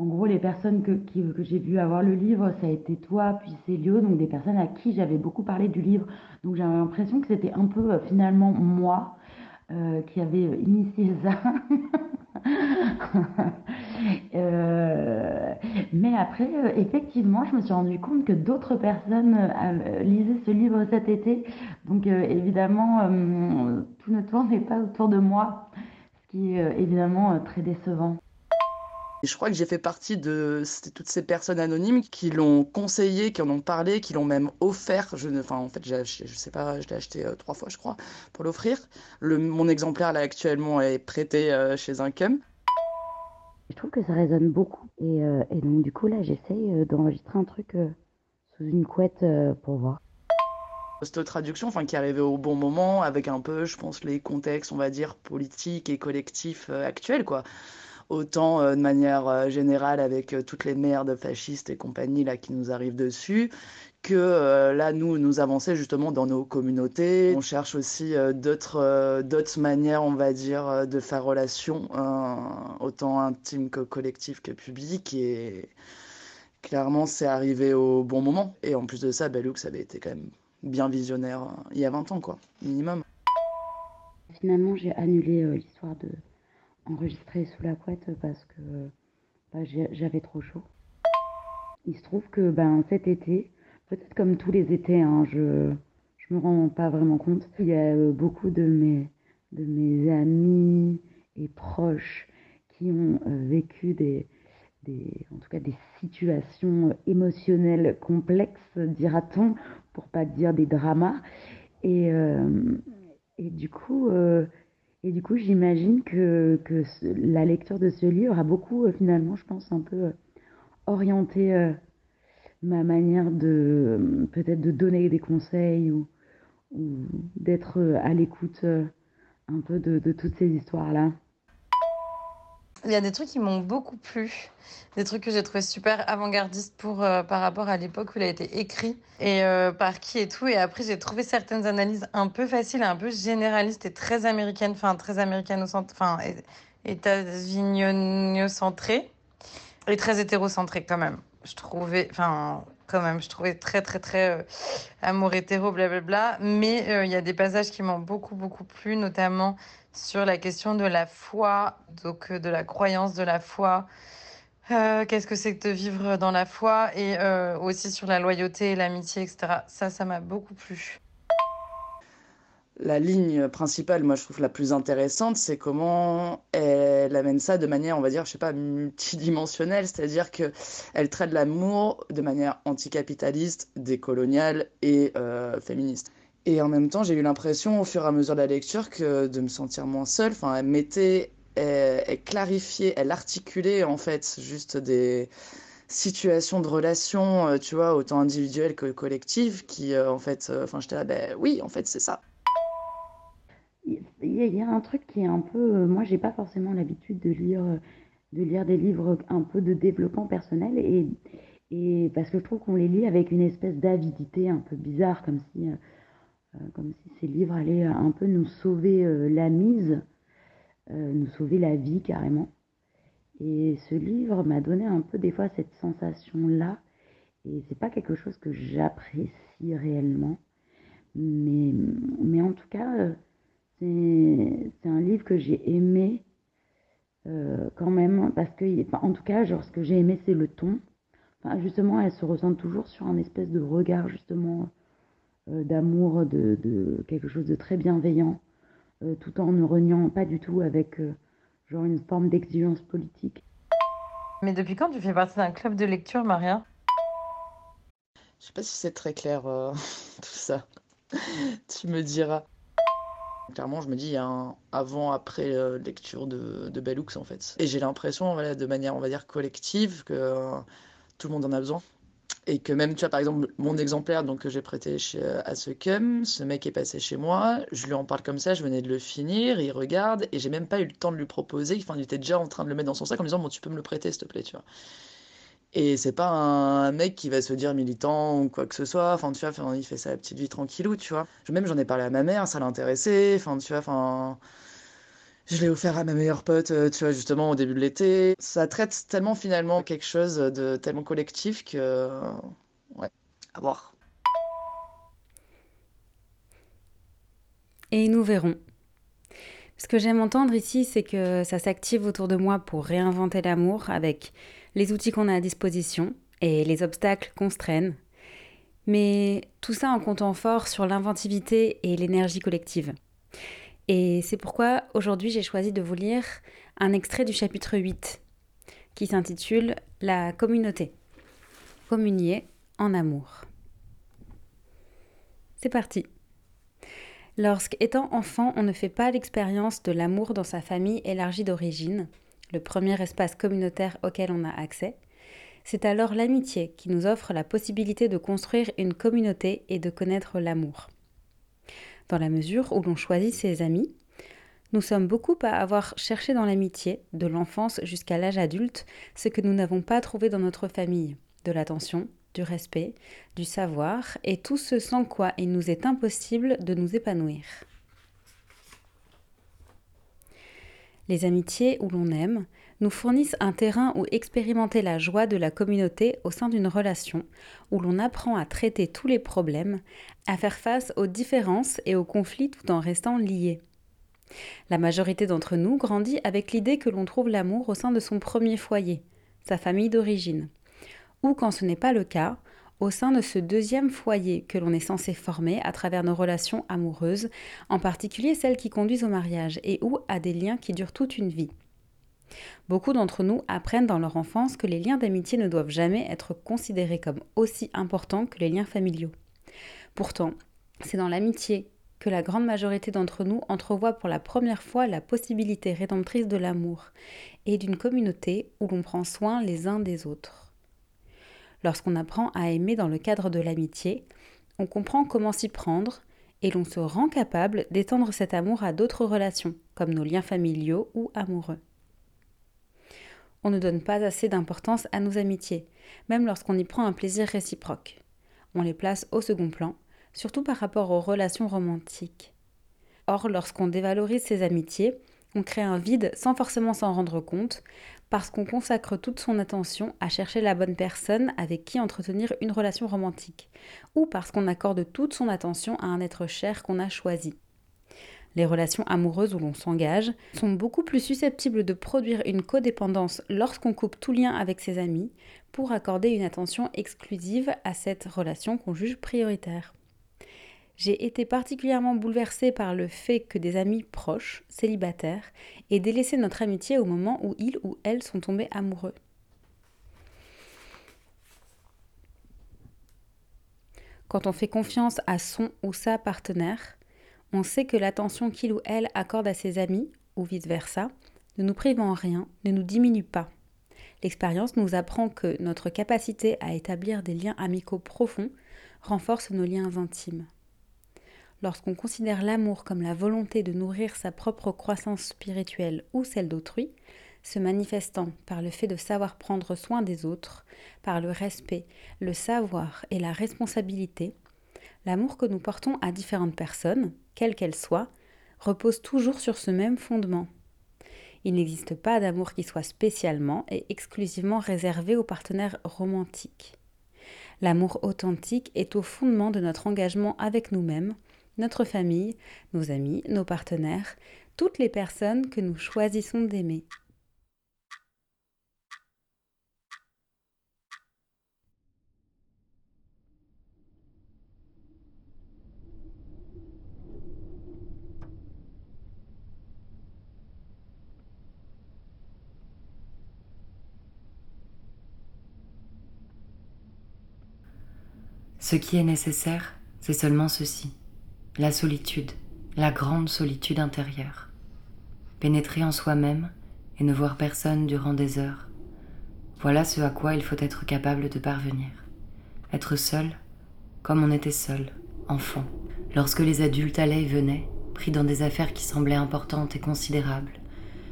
En gros, les personnes que, j'ai vu avoir le livre, ça a été toi, puis Célio, donc des personnes à qui j'avais beaucoup parlé du livre. Donc j'avais l'impression que c'était un peu euh, finalement moi euh, qui avait euh, initié ça. <laughs> mais après, effectivement, je me suis rendu compte que d'autres personnes lisaient ce livre cet été. Donc évidemment, tout ne tournait pas autour de moi, ce qui est évidemment très décevant.
Et je crois que j'ai fait partie de toutes ces personnes anonymes qui l'ont conseillé, qui en ont parlé, qui l'ont même offert. Je, enfin, en fait, je sais pas, je l'ai acheté euh, trois fois, je crois, pour l'offrir. mon exemplaire, là, actuellement, est prêté euh, chez un cum.
Je trouve que ça résonne beaucoup. Et, euh, et donc, du coup, là, j'essaye d'enregistrer un truc sous une couette pour voir
cette traduction, enfin qui arrivait au bon moment, avec un peu, je pense, les contextes, on va dire, politiques et collectifs actuels, quoi autant euh, de manière euh, générale avec euh, toutes les merdes fascistes et compagnie là qui nous arrivent dessus, que là nous nous avancer justement dans nos communautés. On cherche aussi d'autres manières, on va dire, de faire relation, autant intime que collectif que public et clairement c'est arrivé au bon moment. Et en plus de ça, Bellux avait été quand même bien visionnaire il y a 20 ans quoi, minimum.
Finalement j'ai annulé l'histoire de enregistré sous la couette parce que bah, j'avais trop chaud. Il se trouve que ben, cet été, peut-être comme tous les étés, hein, je ne me rends pas vraiment compte, il y a euh, beaucoup de mes, de mes amis et proches qui ont euh, vécu des, des, en tout cas des situations émotionnelles complexes, dira-t-on, pour pas dire des dramas. Et, euh, et du coup, et du coup, j'imagine que, la lecture de ce livre a beaucoup, euh, finalement, je pense, un peu euh, orienté euh, ma manière de peut-être de donner des conseils ou, d'être à l'écoute un peu de toutes ces histoires-là.
Il y a des trucs qui m'ont beaucoup plu, des trucs que j'ai trouvé super avant-gardistes pour euh, par rapport à l'époque où il a été écrit et euh, par qui et tout. Et après, j'ai trouvé certaines analyses un peu faciles, un peu généralistes et très américaines, enfin très américano-centrées, enfin états-uniocentrées et très hétérocentrées quand même. Je trouvais, enfin quand même, je trouvais très très très euh, amour hétéro, blablabla. Mais il y a des passages qui m'ont beaucoup beaucoup plu, notamment sur la question de la foi, donc euh, de la croyance de la foi. Euh, qu'est-ce que c'est que de vivre dans la foi et euh, aussi sur la loyauté et l'amitié, etc. Ça, ça m'a beaucoup plu.
La ligne principale, moi je trouve la plus intéressante, c'est comment elle amène ça de manière, on va dire, je sais pas, multidimensionnelle, c'est-à-dire que elle traite l'amour de manière anticapitaliste, décoloniale et féministe. Et en même temps, j'ai eu l'impression, au fur et à mesure de la lecture, que de me sentir moins seule. Enfin, elle mettait, elle, clarifiait, elle articulait en fait juste des situations de relations, euh, tu vois, autant individuelles que collectives, qui euh, en fait, euh, enfin, j'étais là, ben oui, en fait, c'est ça.
Il y, a un truc qui est un peu, moi, j'ai pas forcément l'habitude de lire, de lire des livres un peu de développement personnel et, parce que je trouve qu'on les lit avec une espèce d'avidité un peu bizarre, comme si comme si ces livres allaient un peu nous sauver euh, la mise, euh, nous sauver la vie carrément. Et ce livre m'a donné un peu des fois cette sensation-là. Et c'est pas quelque chose que j'apprécie réellement. Mais, mais en tout cas, c'est un livre que j'ai aimé quand même. Parce que, en tout cas, genre, ce que j'ai aimé, c'est le ton. Enfin, justement, elle se ressent toujours sur un espèce de regard, justement, euh, d'amour, de, quelque chose de très bienveillant, euh, tout en ne reniant pas du tout avec euh, genre une forme d'exigence politique.
Mais depuis quand tu fais partie d'un club de lecture, Maria?
Je sais pas si c'est très clair <laughs> tout ça. tu me diras. Clairement, je me dis, il y a un avant-après lecture de, de Bellux, en fait. Et j'ai l'impression, voilà, de manière, on va dire, collective, que tout le monde en a besoin et que même, tu vois, par exemple, mon exemplaire donc, que j'ai prêté euh, à ce cum, ce mec est passé chez moi, je lui en parle comme ça, je venais de le finir, il regarde, et j'ai même pas eu le temps de lui proposer, enfin, il était déjà en train de le mettre dans son sac en disant, bon, tu peux me le prêter, s'il te plaît, tu vois. Et c'est pas un mec qui va se dire militant ou quoi que ce soit, enfin, tu vois, il fait sa petite vie tranquillou, tu vois. Même j'en ai parlé à ma mère, ça l'intéressait, enfin, tu vois, enfin je l'ai offert à ma meilleure pote, euh, tu vois, justement au début de l'été. Ça traite tellement finalement quelque chose de tellement collectif que. Ouais, à voir.
Et nous verrons. Ce que j'aime entendre ici, c'est que ça s'active autour de moi pour réinventer l'amour avec les outils qu'on a à disposition et les obstacles qu'on se traîne. Mais tout ça en comptant fort sur l'inventivité et l'énergie collective. Et c'est pourquoi aujourd'hui j'ai choisi de vous lire un extrait du chapitre 8 qui s'intitule La communauté. Communier en amour. C'est parti. Lorsqu'étant enfant, on ne fait pas l'expérience de l'amour dans sa famille élargie d'origine, le premier espace communautaire auquel on a accès, c'est alors l'amitié qui nous offre la possibilité de construire une communauté et de connaître l'amour dans la mesure où l'on choisit ses amis. Nous sommes beaucoup à avoir cherché dans l'amitié, de l'enfance jusqu'à l'âge adulte, ce que nous n'avons pas trouvé dans notre famille, de l'attention, du respect, du savoir, et tout ce sans quoi il nous est impossible de nous épanouir. Les amitiés où l'on aime nous fournissent un terrain où expérimenter la joie de la communauté au sein d'une relation, où l'on apprend à traiter tous les problèmes, à faire face aux différences et aux conflits tout en restant liés. La majorité d'entre nous grandit avec l'idée que l'on trouve l'amour au sein de son premier foyer, sa famille d'origine, ou quand ce n'est pas le cas, au sein de ce deuxième foyer que l'on est censé former à travers nos relations amoureuses, en particulier celles qui conduisent au mariage et ou à des liens qui durent toute une vie. Beaucoup d'entre nous apprennent dans leur enfance que les liens d'amitié ne doivent jamais être considérés comme aussi importants que les liens familiaux. Pourtant, c'est dans l'amitié que la grande majorité d'entre nous entrevoit pour la première fois la possibilité rédemptrice de l'amour et d'une communauté où l'on prend soin les uns des autres. Lorsqu'on apprend à aimer dans le cadre de l'amitié, on comprend comment s'y prendre et l'on se rend capable d'étendre cet amour à d'autres relations, comme nos liens familiaux ou amoureux. On ne donne pas assez d'importance à nos amitiés, même lorsqu'on y prend un plaisir réciproque. On les place au second plan, surtout par rapport aux relations romantiques. Or, lorsqu'on dévalorise ses amitiés, on crée un vide sans forcément s'en rendre compte, parce qu'on consacre toute son attention à chercher la bonne personne avec qui entretenir une relation romantique, ou parce qu'on accorde toute son attention à un être cher qu'on a choisi. Les relations amoureuses où l'on s'engage sont beaucoup plus susceptibles de produire une codépendance lorsqu'on coupe tout lien avec ses amis pour accorder une attention exclusive à cette relation qu'on juge prioritaire. J'ai été particulièrement bouleversée par le fait que des amis proches, célibataires, aient délaissé notre amitié au moment où ils ou elles sont tombés amoureux. Quand on fait confiance à son ou sa partenaire, on sait que l'attention qu'il ou elle accorde à ses amis, ou vice-versa, ne nous prive en rien, ne nous diminue pas. L'expérience nous apprend que notre capacité à établir des liens amicaux profonds renforce nos liens intimes lorsqu'on considère l'amour comme la volonté de nourrir sa propre croissance spirituelle ou celle d'autrui, se manifestant par le fait de savoir prendre soin des autres, par le respect, le savoir et la responsabilité, l'amour que nous portons à différentes personnes, quelles qu'elles soient, repose toujours sur ce même fondement. Il n'existe pas d'amour qui soit spécialement et exclusivement réservé aux partenaires romantiques. L'amour authentique est au fondement de notre engagement avec nous-mêmes, notre famille, nos amis, nos partenaires, toutes les personnes que nous choisissons d'aimer.
Ce qui est nécessaire, c'est seulement ceci la solitude, la grande solitude intérieure. Pénétrer en soi-même et ne voir personne durant des heures. Voilà ce à quoi il faut être capable de parvenir. Être seul, comme on était seul, enfant, lorsque les adultes allaient et venaient, pris dans des affaires qui semblaient importantes et considérables,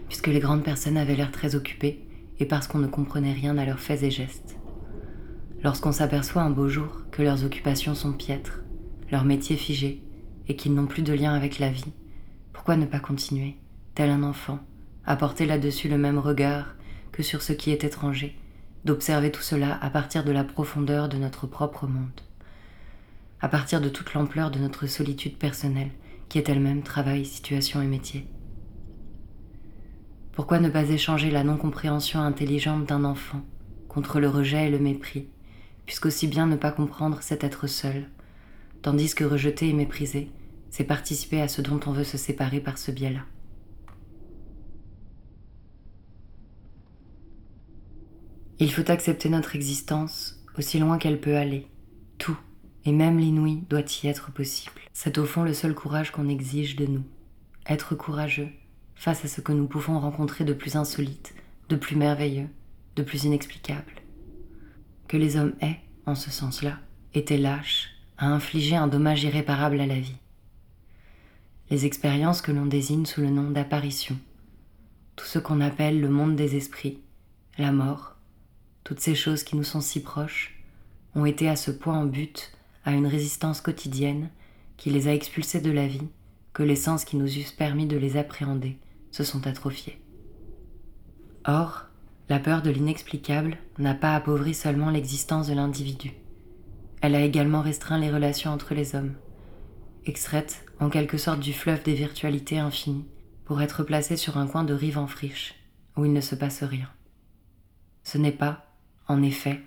puisque les grandes personnes avaient l'air très occupées et parce qu'on ne comprenait rien à leurs faits et gestes. Lorsqu'on s'aperçoit un beau jour que leurs occupations sont piètres, leur métier figé, et qu'ils n'ont plus de lien avec la vie, pourquoi ne pas continuer, tel un enfant, à porter là-dessus le même regard que sur ce qui est étranger, d'observer tout cela à partir de la profondeur de notre propre monde, à partir de toute l'ampleur de notre solitude personnelle, qui est elle-même travail, situation et métier? Pourquoi ne pas échanger la non-compréhension intelligente d'un enfant contre le rejet et le mépris, puisqu'aussi bien ne pas comprendre cet être seul, tandis que rejeter et mépriser, c'est participer à ce dont on veut se séparer par ce biais-là. Il faut accepter notre existence aussi loin qu'elle peut aller. Tout, et même l'inouï, doit y être possible. C'est au fond le seul courage qu'on exige de nous. Être courageux face à ce que nous pouvons rencontrer de plus insolite, de plus merveilleux, de plus inexplicable. Que les hommes aient, en ce sens-là, été lâches à infliger un dommage irréparable à la vie les expériences que l'on désigne sous le nom d'apparition, tout ce qu'on appelle le monde des esprits, la mort, toutes ces choses qui nous sont si proches, ont été à ce point en but à une résistance quotidienne qui les a expulsés de la vie que les sens qui nous eussent permis de les appréhender se sont atrophiés. Or, la peur de l'inexplicable n'a pas appauvri seulement l'existence de l'individu, elle a également restreint les relations entre les hommes, extraite en quelque sorte du fleuve des virtualités infinies, pour être placée sur un coin de rive en friche, où il ne se passe rien. Ce n'est pas, en effet,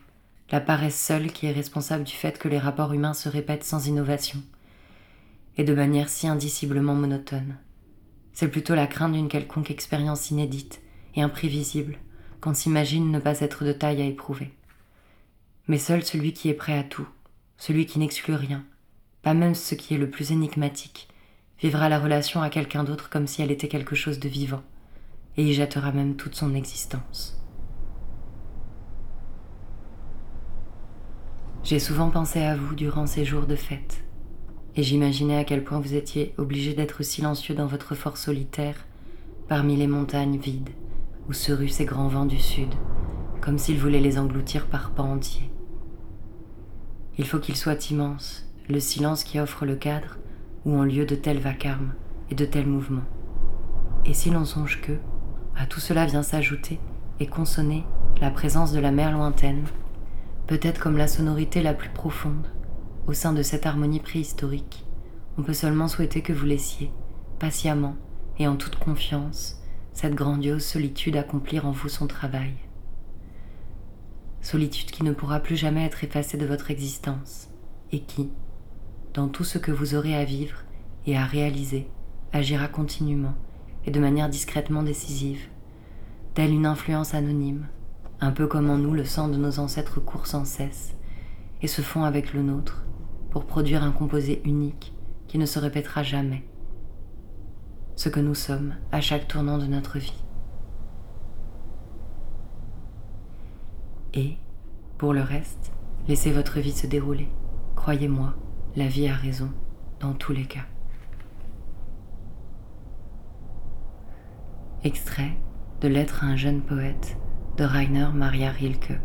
la paresse seule qui est responsable du fait que les rapports humains se répètent sans innovation, et de manière si indiciblement monotone. C'est plutôt la crainte d'une quelconque expérience inédite et imprévisible qu'on s'imagine ne pas être de taille à éprouver. Mais seul celui qui est prêt à tout, celui qui n'exclut rien, pas même ce qui est le plus énigmatique, vivra la relation à quelqu'un d'autre comme si elle était quelque chose de vivant, et y jettera même toute son existence. J'ai souvent pensé à vous durant ces jours de fête, et j'imaginais à quel point vous étiez obligé d'être silencieux dans votre fort solitaire, parmi les montagnes vides, où se ruent ces grands vents du sud, comme s'ils voulaient les engloutir par pans entiers. Il faut qu'il soit immense, le silence qui offre le cadre, où ont lieu de tels vacarmes et de tels mouvements. Et si l'on songe que, à tout cela vient s'ajouter et consonner la présence de la mer lointaine, peut-être comme la sonorité la plus profonde, au sein de cette harmonie préhistorique, on peut seulement souhaiter que vous laissiez, patiemment et en toute confiance, cette grandiose solitude accomplir en vous son travail. Solitude qui ne pourra plus jamais être effacée de votre existence, et qui, dans tout ce que vous aurez à vivre et à réaliser, agira continuellement et de manière discrètement décisive, telle une influence anonyme, un peu comme en nous le sang de nos ancêtres court sans cesse, et se fond avec le nôtre, pour produire un composé unique qui ne se répétera jamais, ce que nous sommes à chaque tournant de notre vie. Et, pour le reste, laissez votre vie se dérouler. Croyez-moi, la vie a raison dans tous les cas. Extrait de Lettre à un jeune poète de Rainer Maria Rilke.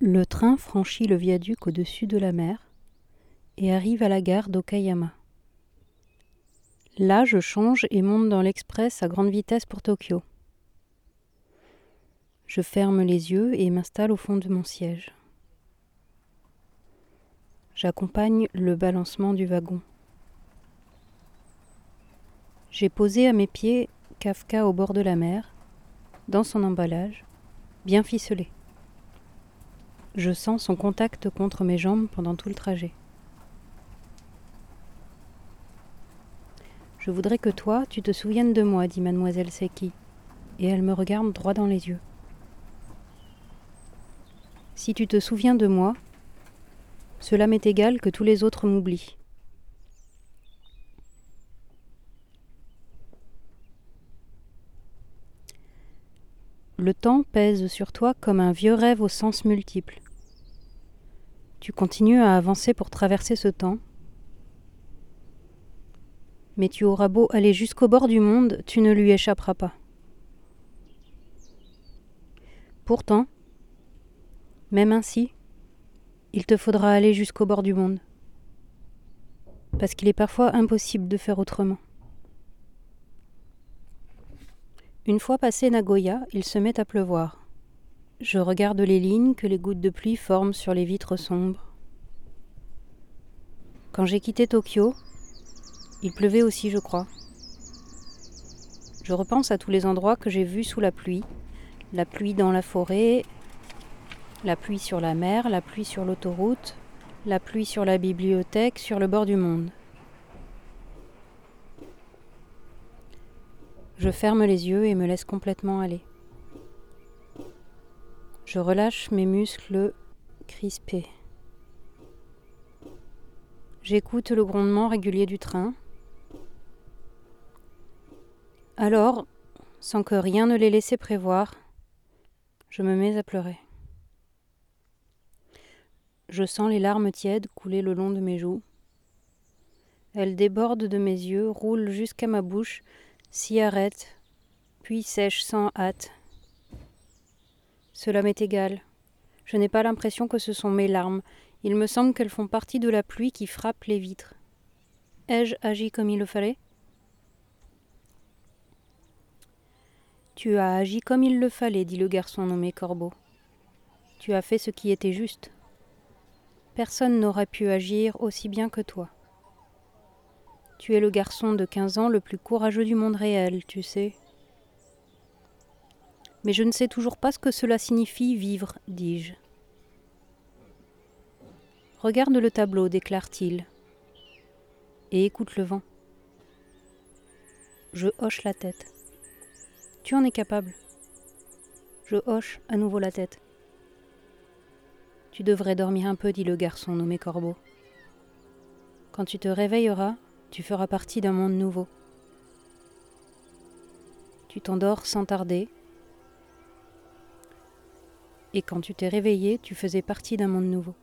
Le train franchit le viaduc au-dessus de la mer et arrive à la gare d'Okayama. Là, je change et monte dans l'express à grande vitesse pour Tokyo. Je ferme les yeux et m'installe au fond de mon siège. J'accompagne le balancement du wagon. J'ai posé à mes pieds Kafka au bord de la mer, dans son emballage, bien ficelé. Je sens son contact contre mes jambes pendant tout le trajet. Je voudrais que toi, tu te souviennes de moi, dit mademoiselle Seki, et elle me regarde droit dans les yeux. Si tu te souviens de moi, cela m'est égal que tous les autres m'oublient. Le temps pèse sur toi comme un vieux rêve aux sens multiples. Tu continues à avancer pour traverser ce temps, mais tu auras beau aller jusqu'au bord du monde, tu ne lui échapperas pas. Pourtant, même ainsi, il te faudra aller jusqu'au bord du monde, parce qu'il est parfois impossible de faire autrement. Une fois passé Nagoya, il se met à pleuvoir. Je regarde les lignes que les gouttes de pluie forment sur les vitres sombres. Quand j'ai quitté Tokyo, il pleuvait aussi, je crois. Je repense à tous les endroits que j'ai vus sous la pluie. La pluie dans la forêt, la pluie sur la mer, la pluie sur l'autoroute, la pluie sur la bibliothèque, sur le bord du monde. Je ferme les yeux et me laisse complètement aller. Je relâche mes muscles crispés. J'écoute le grondement régulier du train. Alors, sans que rien ne l'ait laissé prévoir, je me mets à pleurer. Je sens les larmes tièdes couler le long de mes joues. Elles débordent de mes yeux, roulent jusqu'à ma bouche, s'y arrêtent, puis sèchent sans hâte. Cela m'est égal. Je n'ai pas l'impression que ce sont mes larmes. Il me semble qu'elles font partie de la pluie qui frappe les vitres. Ai-je agi comme il le fallait? Tu as agi comme il le fallait, dit le garçon nommé Corbeau. Tu as fait ce qui était juste. Personne n'aurait pu agir aussi bien que toi. Tu es le garçon de quinze ans le plus courageux du monde réel, tu sais. Mais je ne sais toujours pas ce que cela signifie vivre, dis-je. Regarde le tableau, déclare-t-il, et écoute le vent. Je hoche la tête. Tu en es capable. Je hoche à nouveau la tête. Tu devrais dormir un peu, dit le garçon nommé Corbeau. Quand tu te réveilleras, tu feras partie d'un monde nouveau. Tu t'endors sans tarder,
et quand tu t'es réveillé, tu faisais partie d'un monde nouveau.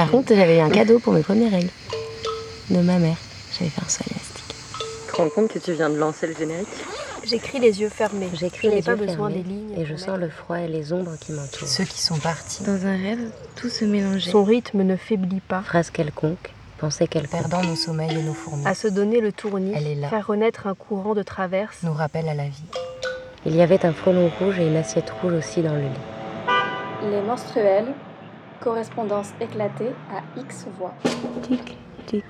Par contre, j'avais un cadeau pour mes premières règles de ma mère. J'avais fait un sol élastique.
Tu te rends compte que tu viens de lancer le générique?
J'écris les yeux fermés.
J'écris les
pas
yeux
besoin
fermés,
des lignes.
Et je sens le froid et les ombres qui m'entourent.
Ceux qui sont partis.
Dans un rêve, tout se mélangeait.
Son rythme ne faiblit pas.
Phrase quelconque, pensée quelconque.
Perdant nos sommeils et nos fourmis.
À se donner le tournis.
Elle est là.
Faire renaître un courant de traverse.
Nous rappelle à la vie.
Il y avait un frelon rouge et une assiette rouge aussi dans le lit.
Les menstruels, Correspondance éclatée à X voix.
Tic, tic.